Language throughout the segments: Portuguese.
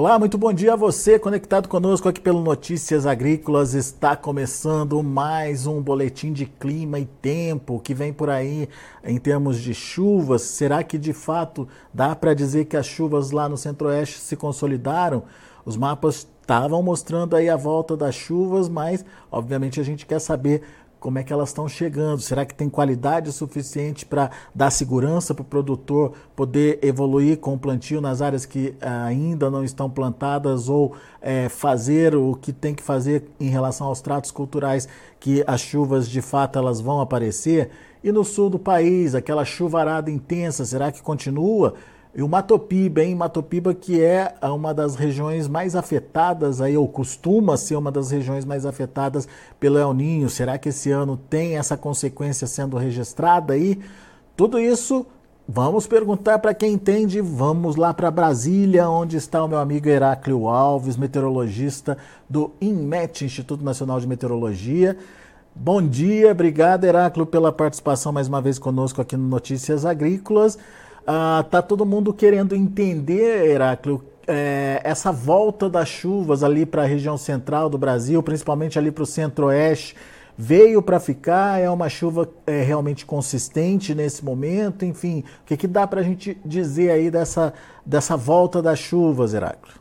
Olá, muito bom dia a você conectado conosco aqui pelo Notícias Agrícolas. Está começando mais um boletim de clima e tempo que vem por aí em termos de chuvas. Será que de fato dá para dizer que as chuvas lá no Centro-Oeste se consolidaram? Os mapas estavam mostrando aí a volta das chuvas, mas obviamente a gente quer saber como é que elas estão chegando? Será que tem qualidade suficiente para dar segurança para o produtor poder evoluir com o plantio nas áreas que ainda não estão plantadas ou é, fazer o que tem que fazer em relação aos tratos culturais que as chuvas de fato elas vão aparecer? E no sul do país, aquela chuvarada intensa, será que continua? E o Matopiba, hein? Matopiba que é uma das regiões mais afetadas aí, ou costuma ser uma das regiões mais afetadas pelo El Ninho. Será que esse ano tem essa consequência sendo registrada aí? Tudo isso vamos perguntar para quem entende. Vamos lá para Brasília, onde está o meu amigo Heráclio Alves, meteorologista do INMET, Instituto Nacional de Meteorologia. Bom dia, obrigado Heráclio pela participação mais uma vez conosco aqui no Notícias Agrícolas. Ah, tá todo mundo querendo entender, Heráclio, é, essa volta das chuvas ali para a região central do Brasil, principalmente ali para o centro-oeste, veio para ficar? É uma chuva é, realmente consistente nesse momento? Enfim, o que, que dá para a gente dizer aí dessa, dessa volta das chuvas, Heráclio?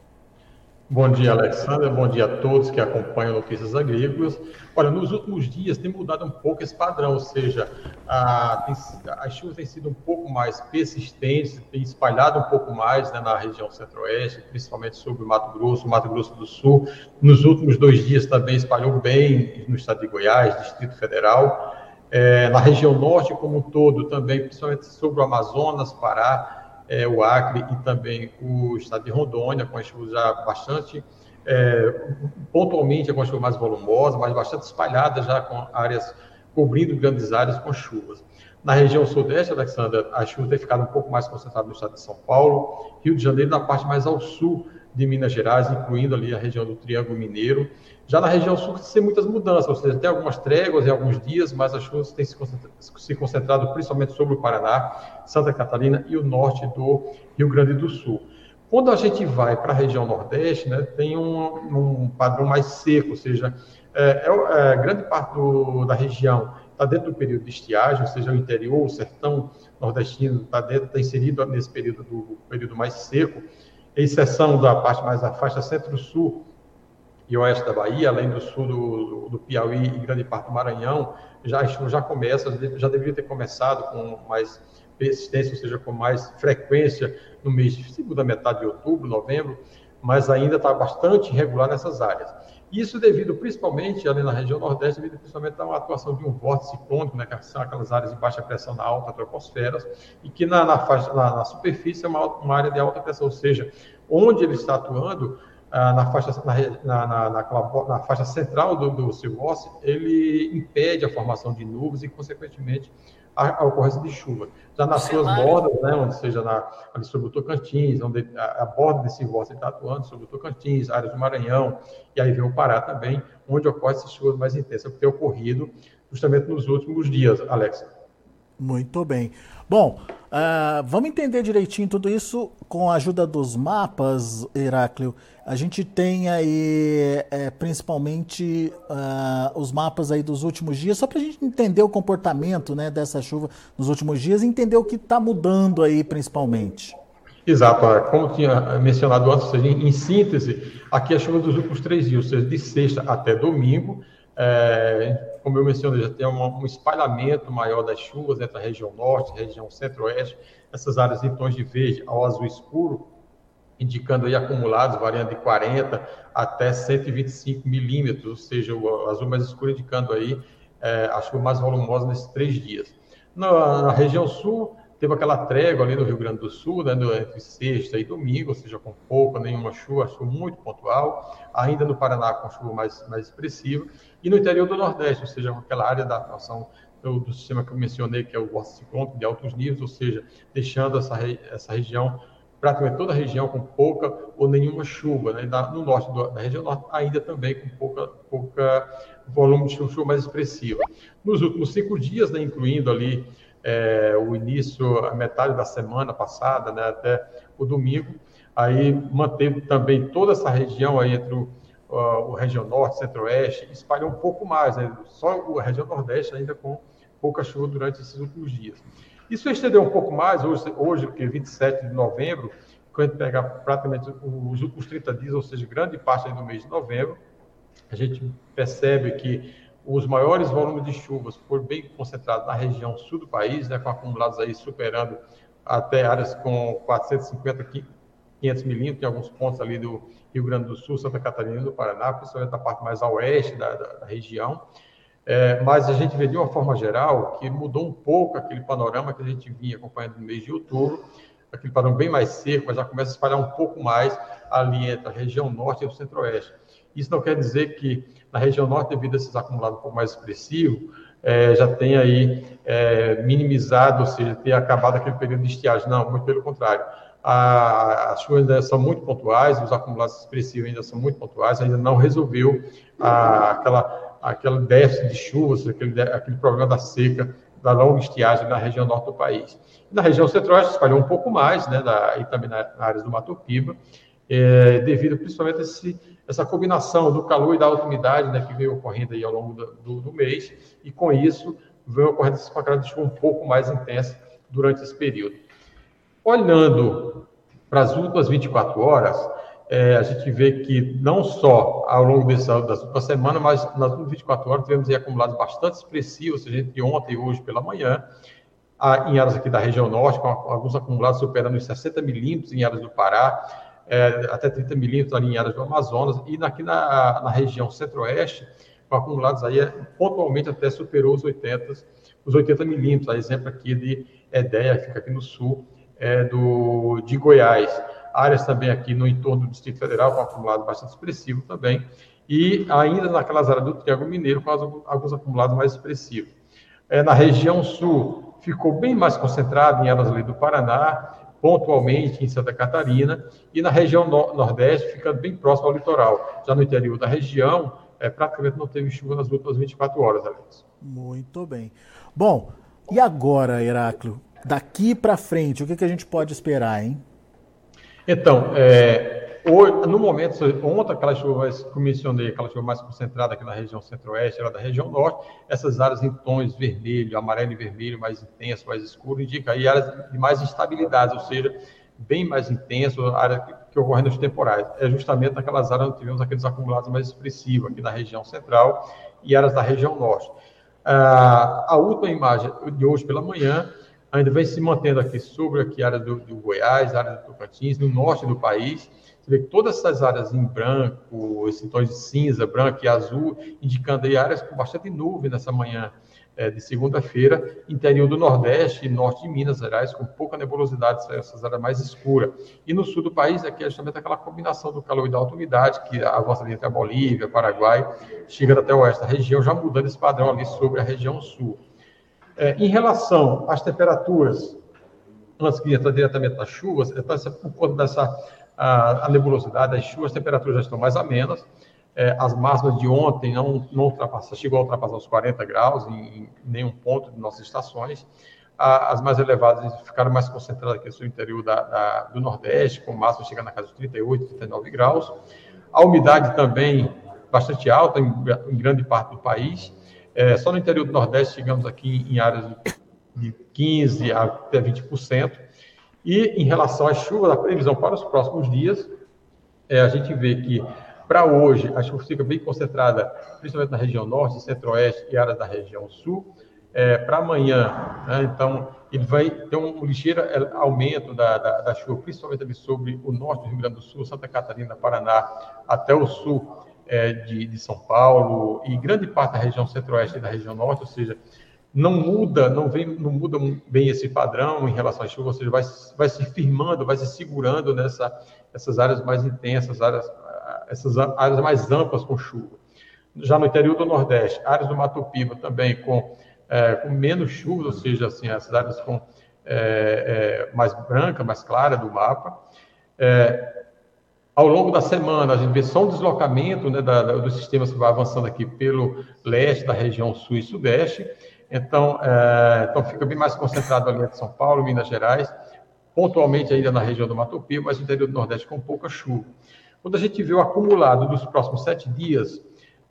Bom dia, Alexandre. Bom dia a todos que acompanham Notícias Agrícolas. Olha, nos últimos dias tem mudado um pouco esse padrão, ou seja, a, tem, as chuvas têm sido um pouco mais persistentes, têm espalhado um pouco mais né, na região centro-oeste, principalmente sobre o Mato Grosso, Mato Grosso do Sul. Nos últimos dois dias também espalhou bem no estado de Goiás, Distrito Federal. É, na região norte como um todo também, principalmente sobre o Amazonas, Pará, é, o Acre e também o estado de Rondônia, com as chuvas já bastante, é, pontualmente com as chuvas mais volumosas, mas bastante espalhadas já com áreas, cobrindo grandes áreas com chuvas. Na região sudeste, Alexandra, a chuva tem ficado um pouco mais concentrada no estado de São Paulo, Rio de Janeiro, na parte mais ao sul de Minas Gerais, incluindo ali a região do Triângulo Mineiro. Já na região sul tem muitas mudanças, ou seja, tem algumas tréguas em alguns dias, mas as chuvas têm se concentrado principalmente sobre o Paraná, Santa Catarina e o norte do Rio Grande do Sul. Quando a gente vai para a região nordeste, né, tem um, um, padrão mais seco, ou seja, é, é, é grande parte do, da região está dentro do período de estiagem, ou seja, o interior, o sertão nordestino está tá inserido nesse período do período mais seco, exceção da parte mais da faixa centro-sul e oeste da Bahia, além do sul do, do Piauí e grande parte do Maranhão, já, já começa, já deveria ter começado com mais persistência, ou seja, com mais frequência no mês de segunda metade de outubro, novembro, mas ainda está bastante irregular nessas áreas. Isso devido principalmente, ali na região nordeste, devido principalmente a uma atuação de um vórtice ciclônico, né, que são aquelas áreas de baixa pressão na alta troposfera, e que na, na, faixa, na, na superfície é uma, uma, área de alta pressão, ou seja, onde ele está atuando, ah, na, faixa, na, faixa central do, do seu vórtice, ele impede a formação de nuvens e, consequentemente, a, a ocorrência de chuva. Já nas suas bordas, né, onde seja na, ali sobre o Tocantins, onde a, a borda desse vórtice está atuando, sobre o Tocantins, áreas do Maranhão, e aí vem o Pará também, onde ocorre essas chuvas mais intensas, que tem ocorrido justamente nos últimos dias, Alex. Muito bem. Bom, uh, vamos entender direitinho tudo isso com a ajuda dos mapas, Heráclio. A gente tem aí é, principalmente uh, os mapas aí dos últimos dias, só para a gente entender o comportamento né, dessa chuva nos últimos dias e entender o que está mudando aí principalmente. Exato, como tinha mencionado antes, seja, em síntese, aqui a chuva dos últimos três dias, ou seja, de sexta até domingo, é, como eu mencionei, já tem um, um espalhamento maior das chuvas entre a região norte, região centro-oeste, essas áreas em tons de verde ao azul escuro, indicando aí acumulados variando de 40 até 125 milímetros, ou seja, o azul mais escuro indicando aí é, a chuva mais volumosa nesses três dias. Na, na região sul, teve aquela trégua ali no Rio Grande do Sul, né, entre sexta e domingo, ou seja, com pouca, nenhuma chuva, chuva muito pontual, ainda no Paraná com chuva mais, mais expressiva, e no interior do Nordeste, ou seja, com aquela área da atuação do, do, sistema que eu mencionei, que é o ciclone de altos níveis, ou seja, deixando essa, essa região, praticamente toda a região com pouca ou nenhuma chuva, né? no norte da região norte ainda também com pouca, pouca volume de chuva mais expressiva. Nos últimos cinco dias, né, incluindo ali é, o início, a metade da semana passada, né, até o domingo, aí manteve também toda essa região aí entre o, o região norte, centro-oeste, espalhou um pouco mais, né, só a região nordeste ainda com pouca chuva durante esses últimos dias. Isso estendeu um pouco mais, hoje, hoje que é 27 de novembro, quando pegar praticamente os últimos 30 dias, ou seja, grande parte do mês de novembro, a gente percebe que os maiores volumes de chuvas foram bem concentrados na região sul do país, né, com acumulados aí superando até áreas com 450, 500 milímetros, em alguns pontos ali do Rio Grande do Sul, Santa Catarina do Paraná, principalmente na parte mais a oeste da, da, da região. É, mas a gente vê de uma forma geral que mudou um pouco aquele panorama que a gente vinha acompanhando no mês de outubro, aquele padrão bem mais seco, mas já começa a espalhar um pouco mais ali entre a região norte e o centro-oeste. Isso não quer dizer que na região norte, devido a esses acumulados um pouco mais expressivo, é, já tem aí é, minimizado, ou seja, ter acabado aquele período de estiagem. Não, muito pelo contrário. A, as chuvas ainda são muito pontuais, os acumulados expressivos ainda são muito pontuais, ainda não resolveu a, aquela, aquela déficit de chuvas, aquele, aquele problema da seca, da longa estiagem na região norte do país. Na região centro-oeste espalhou um pouco mais, né, da, e também na, na área do Mato Piba, é, devido principalmente a esse essa combinação do calor e da alta umidade né, que veio ocorrendo aí ao longo do, do, do mês, e com isso veio ocorrendo essa pancada de chuva um pouco mais intensa durante esse período. Olhando para as últimas 24 horas, é, a gente vê que não só ao longo dessa, das últimas semanas, mas nas últimas 24 horas tivemos acumulados bastante expressivos, seja, entre ontem e hoje pela manhã, em áreas aqui da região norte, com alguns acumulados superando os 60 milímetros em áreas do Pará, é, até 30 milímetros ali em áreas do Amazonas, e aqui na, na região centro-oeste, com acumulados aí, é, pontualmente até superou os 80, os 80 milímetros, a exemplo aqui de Edéia, que fica aqui no sul é, do, de Goiás. Áreas também aqui no entorno do Distrito Federal, com acumulado bastante expressivo também, e ainda naquelas áreas do Triângulo Mineiro, com alguns acumulados mais expressivos. É, na região sul, ficou bem mais concentrado em áreas ali do Paraná, pontualmente em Santa Catarina, e na região no Nordeste, ficando bem próximo ao litoral. Já no interior da região, é, praticamente não teve chuva nas últimas 24 horas, Alex. Muito bem. Bom, e agora, Heráclio? Daqui para frente, o que, que a gente pode esperar, hein? Então, é, no momento, ontem, aquela chuva que eu mencionei, aquela chuva mais concentrada aqui na região centro-oeste, era da região norte, essas áreas em tons vermelho, amarelo e vermelho, mais intenso, mais escuro, indica aí áreas de mais instabilidade, ou seja, bem mais intenso, área que, que ocorre nos temporais. É justamente naquelas áreas onde tivemos aqueles acumulados mais expressivos, aqui na região central e áreas da região norte. Ah, a última imagem de hoje pela manhã ainda vem se mantendo aqui sobre aqui a área do, do Goiás, a área do Tocantins, no norte do país, você vê que todas essas áreas em branco, esses tons de cinza, branco e azul, indicando aí áreas com bastante nuvem nessa manhã é, de segunda-feira, interior do Nordeste e norte de Minas Gerais, com pouca nebulosidade, essas áreas mais escuras. E no sul do país, aqui é justamente aquela combinação do calor e da alta umidade, que avança entre a Bolívia, Paraguai, chega até o oeste da região, já mudando esse padrão ali sobre a região sul. É, em relação às temperaturas, antes que entrar diretamente nas chuvas, então, por conta dessa a, a nebulosidade, as chuvas, as temperaturas já estão mais amenas. É, as máximas de ontem não, não ultrapassaram, chegou a ultrapassar os 40 graus em, em nenhum ponto de nossas estações. a, as mais elevadas ficaram mais concentradas aqui no interior da, da, do Nordeste, com máximo chegando na casa de 38, 39 graus. A umidade também bastante alta em, em grande parte do país. É, só no interior do Nordeste chegamos aqui em áreas de, de 15% até 20%. E em relação às chuvas, a previsão para os próximos dias, é, a gente vê que para hoje a chuva fica bem concentrada, principalmente na região norte, centro-oeste e áreas da região sul. É, para amanhã, né, então, ele vai ter um ligeiro é, aumento da, da, da, chuva, principalmente sobre o norte do Rio Grande do Sul, Santa Catarina, Paraná, até o sul é, de, de, São Paulo e grande parte da região centro-oeste e da região norte, ou seja, não muda, não vem, não muda bem esse padrão em relação à chuva, ou seja, vai, vai se firmando, vai se segurando nessa essas áreas mais intensas, áreas, essas áreas mais amplas com chuva. Já no interior do Nordeste, áreas do Mato Piba também com, é, com menos chuva, ou seja, assim, essas áreas com é, é, mais branca, mais clara do mapa. É, ao longo da semana, a gente vê só um deslocamento né, da, da, dos sistemas que vai avançando aqui pelo leste da região sul e sudeste. Então, é, então fica bem mais concentrado ali em São Paulo, Minas Gerais, pontualmente ainda na região do Mato Piba, mas no interior do Nordeste com pouca chuva. Quando a gente vê o acumulado dos próximos sete dias,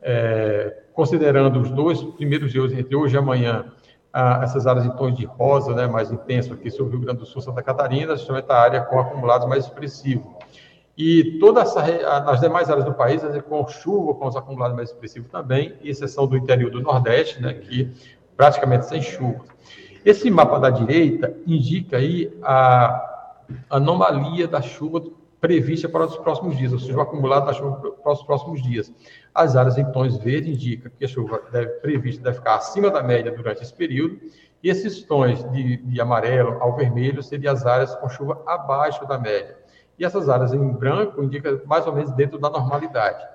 é, considerando os dois primeiros dias, entre hoje e amanhã, ah, essas áreas em tons de rosa, né, mais intenso aqui sobre o Rio Grande do Sul, Santa Catarina, justamente a área com acumulados mais expressivos. E toda essa, nas demais áreas do país, com chuva, com os acumulados mais expressivos também, exceção do interior do Nordeste, né, que praticamente sem chuva. Esse mapa da direita indica aí a anomalia da chuva prevista para os próximos dias, ou seja, o acumulado da chuva para os próximos dias. As áreas em tons verdes indicam que a chuva deve, prevista deve ficar acima da média durante esse período, e esses tons de, de amarelo ao vermelho seriam as áreas com chuva abaixo da média. E essas áreas em branco indicam mais ou menos dentro da normalidade.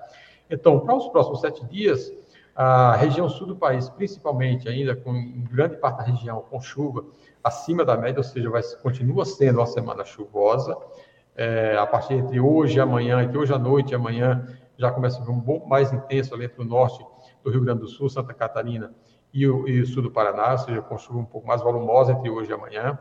Então, para os próximos sete dias, a região sul do país, principalmente ainda com grande parte da região com chuva acima da média, ou seja, vai, continua sendo uma semana chuvosa. É, a partir entre hoje e amanhã, entre hoje à noite e amanhã, já começa a vir um pouco mais intenso ali entre o norte do Rio Grande do Sul, Santa Catarina e o, e o sul do Paraná, ou seja, com chuva um pouco mais volumosa entre hoje e amanhã.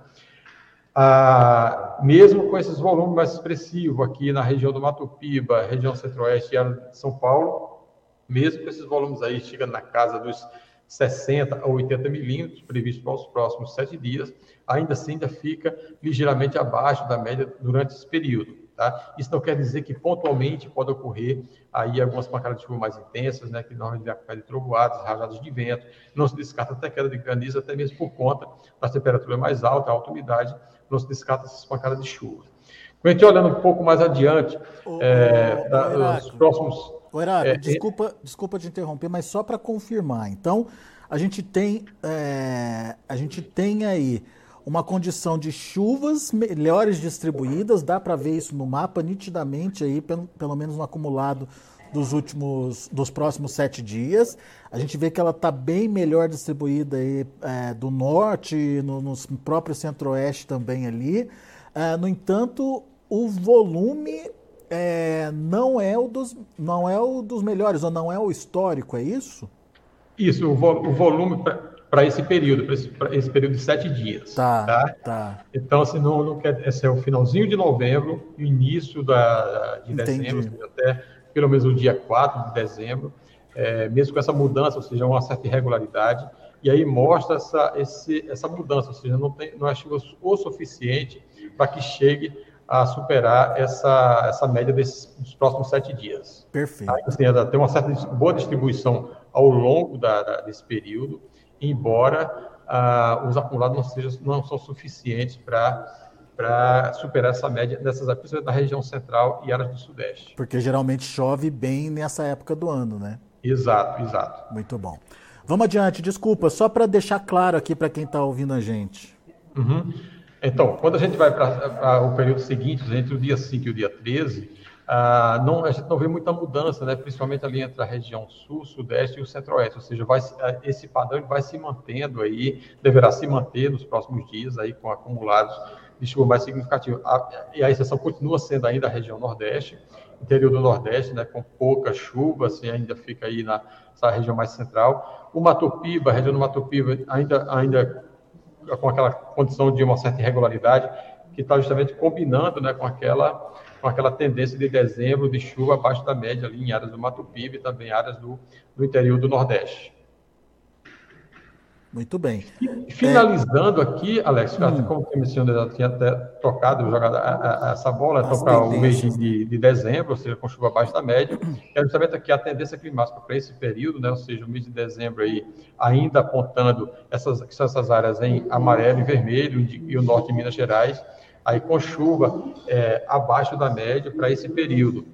Ah, mesmo com esses volumes mais expressivos aqui na região do Mato Piba, região centro-oeste e de São Paulo, mesmo com esses volumes aí chegando na casa dos 60 a 80 milímetros previstos para os próximos sete dias, ainda assim ainda fica ligeiramente abaixo da média durante esse período. Tá? Isso não quer dizer que pontualmente pode ocorrer aí algumas pancadas de chuva mais intensas, né, que normalmente vai acompanhar de trovoadas, rajadas de vento, não se descarta até queda de granizo, até mesmo por conta da temperatura mais alta, alta umidade, não se descarta essas pancadas de chuva. Quando a gente olhando um pouco mais adiante, o, é, o, da, os próximos Ô, Heráclito, é, desculpa, é... desculpa te interromper, mas só para confirmar. Então, a gente tem, é, a gente tem aí uma condição de chuvas melhores distribuídas, dá para ver isso no mapa nitidamente aí, pelo, pelo menos no acumulado dos últimos, dos próximos sete dias. A gente vê que ela está bem melhor distribuída aí é, do norte, no, no próprio centro-oeste também ali. É, no entanto, o volume é, não, é o dos, não é o dos melhores, ou não é o histórico, é isso? Isso, o, vo, o volume para esse período, para esse, esse, período de sete dias. Tá, tá. tá. Então, assim, não, não quer, esse é o finalzinho de novembro, início da, de dezembro, até pelo menos o dia 4 de dezembro, é, mesmo com essa mudança, ou seja, uma certa irregularidade, e aí mostra essa, esse, essa mudança, ou seja, não, tem, não é chuva o suficiente para que chegue a superar essa, essa média desses, dos próximos sete dias. Perfeito. Aí, assim, tem uma certa boa distribuição ao longo da, da, desse período, embora ah, os acumulados não, sejam, não são suficientes para para superar essa média dessas principalmente da região central e áreas do sudeste. Porque geralmente chove bem nessa época do ano, né? Exato, exato. Muito bom. Vamos adiante, desculpa, só para deixar claro aqui para quem está ouvindo a gente. Uhum. Então, quando a gente vai para o período seguinte, entre o dia 5 e o dia 13, ah, não, a gente não vê muita mudança, né, principalmente ali entre a região sul, sudeste e o centro-oeste, ou seja, vai, ah, esse padrão vai se mantendo aí, deverá se manter nos próximos dias aí com acumulados de chuva mais significativo. A, e a exceção continua sendo ainda a região nordeste, interior do nordeste, né, com pouca chuva, assim, ainda fica aí na região mais central. O Mato Piba, a região do Mato Piba ainda, ainda com aquela condição de uma certa irregularidade, que está justamente combinando né, com, aquela, com aquela tendência de dezembro de chuva abaixo da média ali em áreas do Mato Piba e também áreas do, do interior do Nordeste. Muito bem. Finalizando é... aqui, Alex, hum. como você mencionou, eu já tinha até tocado, jogado a, a, essa bola, então para o mês de, de, dezembro, ou seja, com chuva abaixo da média, é justamente aqui a tendência climática para esse período, né, ou seja, o mês de dezembro aí, ainda apontando essas, essas áreas em amarelo e vermelho, e o norte de Minas Gerais, aí com chuva é, abaixo da média para esse período.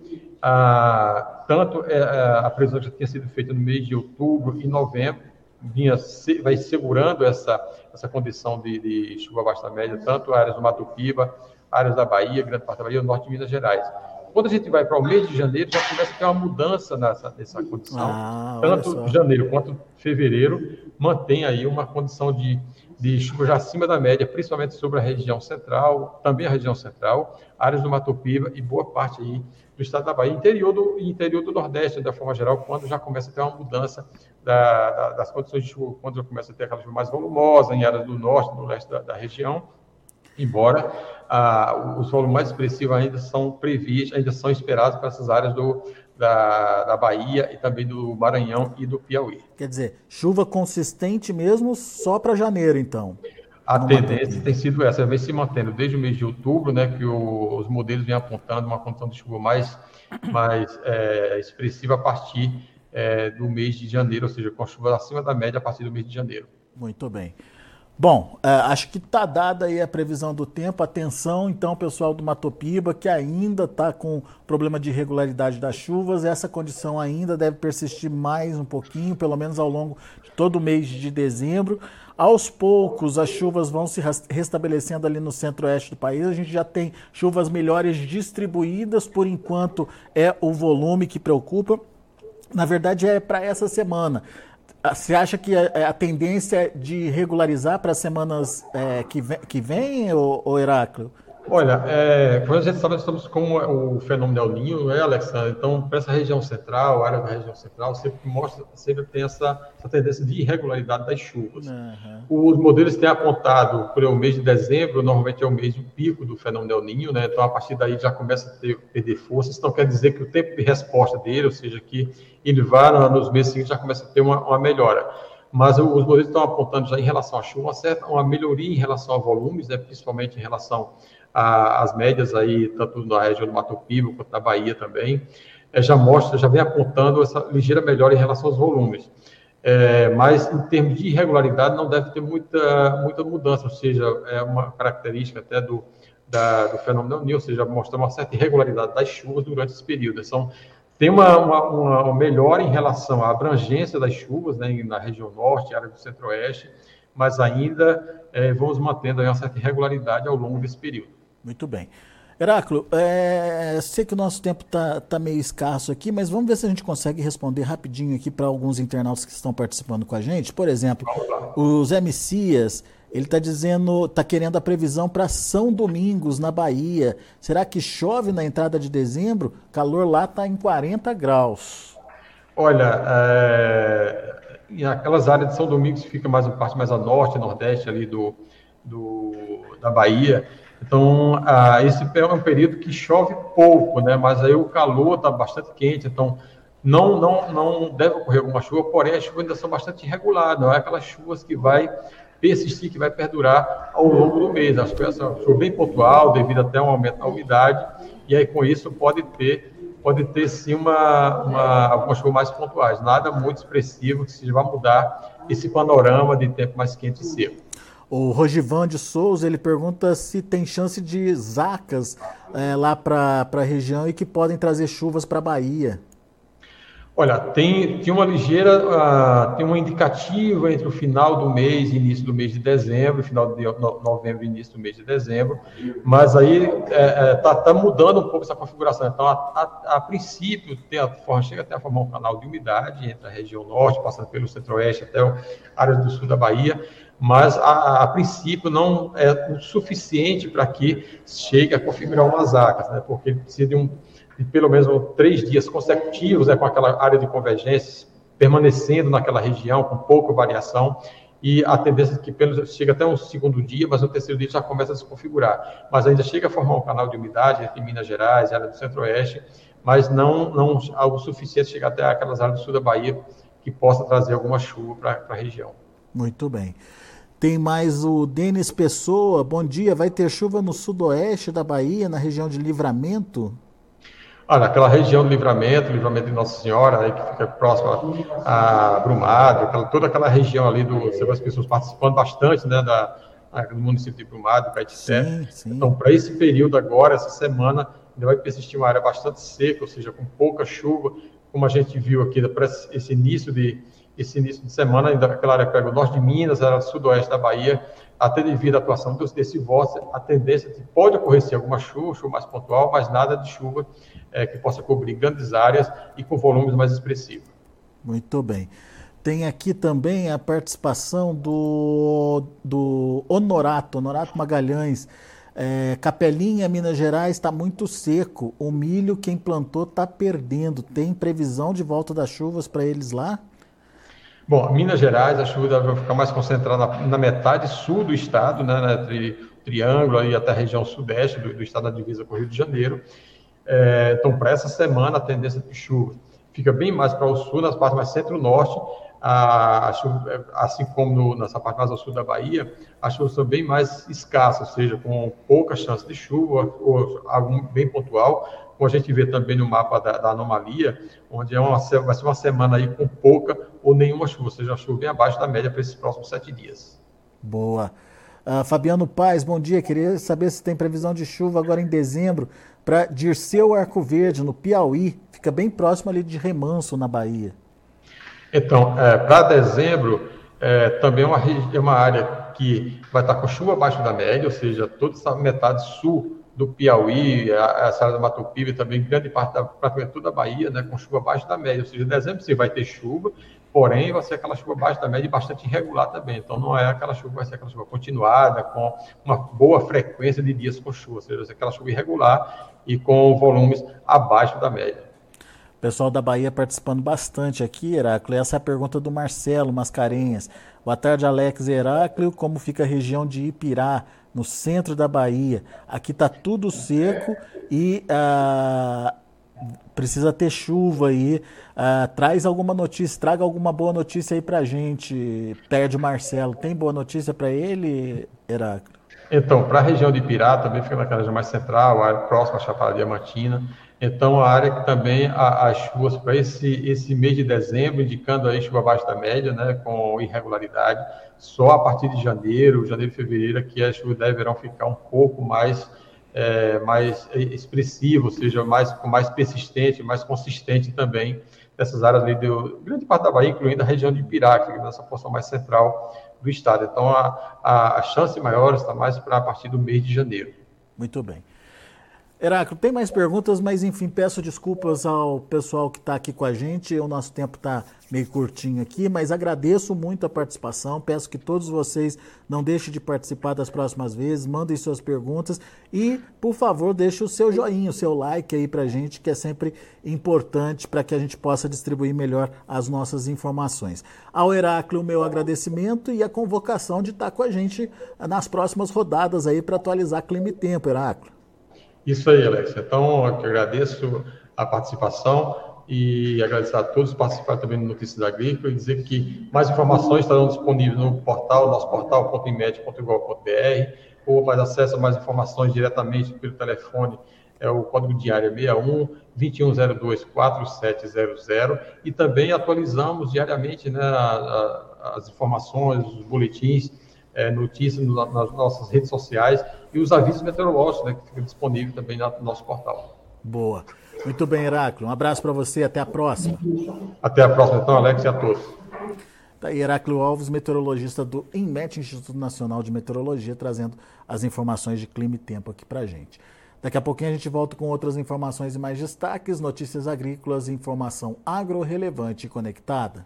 Ah, tanto é, a previsão já tinha sido feita no mês de outubro e novembro, vinha vai segurando essa, essa condição de, de chuva abaixo da média, tanto áreas do Mato Piba, áreas da Bahia, grande parte da Bahia, o norte de Minas Gerais. Quando a gente vai para o mês de janeiro, já começa a ter uma mudança nessa, nessa condição. Ah, tanto janeiro quanto fevereiro mantém aí uma condição de, de chuva já acima da média, principalmente sobre a região central, também a região central, áreas do Mato Piba e boa parte aí do estado da Bahia, interior do interior do Nordeste, da forma geral, quando já começa a ter uma mudança da, da, das condições de chuva, quando já começa a ter aquela chuva mais volumosa em áreas do norte, do leste da, da região, embora ah, os volumes mais expressivos ainda são previstos, ainda são esperados para essas áreas do, da, da Bahia e também do Maranhão e do Piauí. Quer dizer, chuva consistente mesmo só para janeiro, então. A tendência tem sido essa, vem se mantendo desde o mês de outubro, né, que o, os modelos vêm apontando uma condição de chuva mais, mais é, expressiva a partir é, do mês de janeiro, ou seja, com chuva acima da média a partir do mês de janeiro. Muito bem. Bom, é, acho que está dada aí a previsão do tempo. Atenção, então, pessoal do Matopiba, que ainda está com problema de irregularidade das chuvas. Essa condição ainda deve persistir mais um pouquinho, pelo menos ao longo de todo o mês de dezembro. Aos poucos, as chuvas vão se restabelecendo ali no centro-oeste do país. A gente já tem chuvas melhores distribuídas, por enquanto é o volume que preocupa. Na verdade, é para essa semana. Ah, você acha que a, a tendência é de regularizar para as semanas é, que, vem, que vem, ou Heráclio? Olha, é, como a gente sabe, nós estamos com o fenômeno El Ninho, né, Alexandre? Então, para essa região central, a área da região central, sempre mostra, sempre tem essa, essa tendência de irregularidade das chuvas. Uhum. Os modelos têm apontado para o mês de dezembro, normalmente é o mês do pico do fenômeno El Ninho, né? Então, a partir daí já começa a ter, perder força. Não quer dizer que o tempo de resposta dele, ou seja, que ele vá nos meses seguintes, já começa a ter uma, uma melhora mas os modelos estão apontando já em relação à chuva uma certa uma melhoria em relação a volumes, né, principalmente em relação a, as médias aí, tanto na região do Mato Piba quanto na Bahia também, é, já mostra, já vem apontando essa ligeira melhora em relação aos volumes. É, mas em termos de irregularidade não deve ter muita, muita mudança, ou seja, é uma característica até do, da, do fenômeno Nil, ou seja, mostra uma certa irregularidade das chuvas durante esse período. São, tem uma, uma, uma melhora em relação à abrangência das chuvas né, na região norte, área do centro-oeste, mas ainda é, vamos mantendo uma certa irregularidade ao longo desse período. Muito bem. Heráclio, é, sei que o nosso tempo está tá meio escasso aqui, mas vamos ver se a gente consegue responder rapidinho aqui para alguns internautas que estão participando com a gente. Por exemplo, o Zé Messias, ele está dizendo, está querendo a previsão para São Domingos, na Bahia. Será que chove na entrada de dezembro? calor lá está em 40 graus. Olha, é, em aquelas áreas de São Domingos que fica mais parte mais a norte, nordeste ali do, do da Bahia, então, ah, esse é um período que chove pouco, né? Mas aí o calor está bastante quente, então não, não, não deve ocorrer alguma chuva, porém as chuvas ainda são bastante irregulares, não é aquelas chuvas que vai persistir, que vai perdurar ao longo do mês. Acho que essa chuva bem pontual, devido até um aumento da umidade, e aí com isso pode ter pode ter sim uma, uma algumas chuvas mais pontuais, nada muito expressivo que vai mudar esse panorama de tempo mais quente e seco. O Rogivan de Souza ele pergunta se tem chance de zacas é, lá para a região e que podem trazer chuvas para a Bahia. Olha, tem, tem uma ligeira, uh, tem uma indicativa entre o final do mês e início do mês de dezembro, final de novembro e início do mês de dezembro, mas aí está é, é, tá, tá mudando um pouco essa configuração. Então, a, a, a princípio, tem a, chega até a formar um canal de umidade entre a região norte, passando pelo centro-oeste até a área do sul da Bahia, mas a, a, princípio não é o suficiente para que chegue a configurar umas acas, né? porque ele precisa de, um, pelo menos três dias consecutivos né, com aquela área de convergência permanecendo naquela região com pouca variação, e a tendência é que pelo chega até um segundo dia, mas no terceiro dia já começa a se configurar. Mas ainda chega a formar um canal de umidade entre Minas Gerais e área do Centro-Oeste, mas não, não algo suficiente chegar até aquelas áreas do sul da Bahia que possa trazer alguma chuva para a região. Muito bem. Tem mais o Denis Pessoa. Bom dia. Vai ter chuva no sudoeste da Bahia, na região de Livramento? Olha, aquela região do Livramento, Livramento de Nossa Senhora, aí, que fica próxima a Brumado, aquela, toda aquela região ali do. Você vê as pessoas participando bastante, né, da, do município de Brumado, Caetité. Então, para esse período agora, essa semana, ainda vai persistir uma área bastante seca, ou seja, com pouca chuva, como a gente viu aqui, para esse início de esse início de semana, ainda aquela área pega o norte de Minas, era sudoeste da Bahia, até devido à atuação desse vórtice, a tendência que pode ocorrer sim alguma chuva, chuva mais pontual, mas nada de chuva é, que possa cobrir grandes áreas e com volumes mais expressivos. Muito bem. Tem aqui também a participação do, do Honorato, Honorato Magalhães. É, Capelinha, Minas Gerais, está muito seco. O milho, quem plantou, está perdendo. Tem previsão de volta das chuvas para eles lá? Bom, Minas Gerais, a chuva vai ficar mais concentrada na, metade sul do estado, né, né entre Triângulo e até a região sudeste do, do estado da divisa com o Rio de Janeiro. É, então, para essa semana, a tendência de chuva. Fica bem mais para o sul, nas partes mais centro-norte, a, a assim como no, nessa parte mais ao sul da Bahia, as chuvas são bem mais escassas, ou seja, com pouca chance de chuva, ou algum bem pontual, como a gente vê também no mapa da, da anomalia, onde é uma, vai ser uma semana aí com pouca ou nenhuma chuva, ou seja, chuva bem abaixo da média para esses próximos sete dias. Boa. Uh, Fabiano Paz, bom dia. Queria saber se tem previsão de chuva agora em dezembro para Dirceu Arco Verde, no Piauí. Fica bem próximo ali de Remanso, na Bahia. Então, é, para dezembro, é, também é uma, é uma área que vai estar com chuva abaixo da média, ou seja, toda essa metade sul do Piauí, a, essa área do Mato Piba e também grande parte da praticamente toda a Bahia, né, com chuva abaixo da média. Ou seja, em dezembro você vai ter chuva, porém vai ser aquela chuva abaixo da média e bastante irregular também. Então não é aquela chuva, vai ser aquela chuva continuada, com uma boa frequência de dias com chuva, ou seja, vai ser aquela chuva irregular e com volumes abaixo da média. Pessoal da Bahia participando bastante aqui, Heráclio. Essa é a pergunta do Marcelo Mascarenhas. Boa tarde, Alex Heráclio. Como fica a região de Ipirá, no centro da Bahia? Aqui está tudo seco e ah, precisa ter chuva aí. Ah, traz alguma notícia, traga alguma boa notícia aí para gente. Perde Marcelo. Tem boa notícia para ele, Heráclio? Então, para a região de Ipirá, também fica naquela região mais central, próxima à Chapada Diamantina. Então, a área que também as chuvas para esse, esse mês de dezembro, indicando aí chuva abaixo da média, né, com irregularidade, só a partir de janeiro, janeiro e fevereiro, que as chuvas deverão ficar um pouco mais, é, mais expressivas, ou seja, mais, mais persistente, mais consistente também nessas áreas ali, do, grande parte da Bahia, incluindo a região de Pirá, que é nessa porção mais central do estado. Então, a, a, a chance maior está mais para a partir do mês de janeiro. Muito bem. Heráclito, tem mais perguntas, mas enfim, peço desculpas ao pessoal que está aqui com a gente. O nosso tempo está meio curtinho aqui, mas agradeço muito a participação. Peço que todos vocês não deixem de participar das próximas vezes, mandem suas perguntas e, por favor, deixe o seu joinha, o seu like aí para a gente, que é sempre importante para que a gente possa distribuir melhor as nossas informações. Ao Heráclito, o meu agradecimento e a convocação de estar tá com a gente nas próximas rodadas aí para atualizar clima e tempo, Heráclito. Isso aí, Alex. Então, eu que agradeço a participação e agradecer a todos que participaram também no Notícias Agrícolas e dizer que mais informações estarão disponíveis no portal, nosso portal, ou mais acesso a mais informações diretamente pelo telefone, é o código diário 61 2102 4700 e também atualizamos diariamente né, as informações, os boletins é, notícias nas nossas redes sociais e os avisos meteorológicos, né, que ficam disponíveis também no nosso portal. Boa. Muito bem, Heráclito. Um abraço para você. Até a próxima. Até a próxima, então, Alex, e a todos. Tá aí, Heráclito Alves, meteorologista do INMET, Instituto Nacional de Meteorologia, trazendo as informações de clima e tempo aqui para gente. Daqui a pouquinho a gente volta com outras informações e mais destaques, notícias agrícolas, informação agro-relevante e conectada.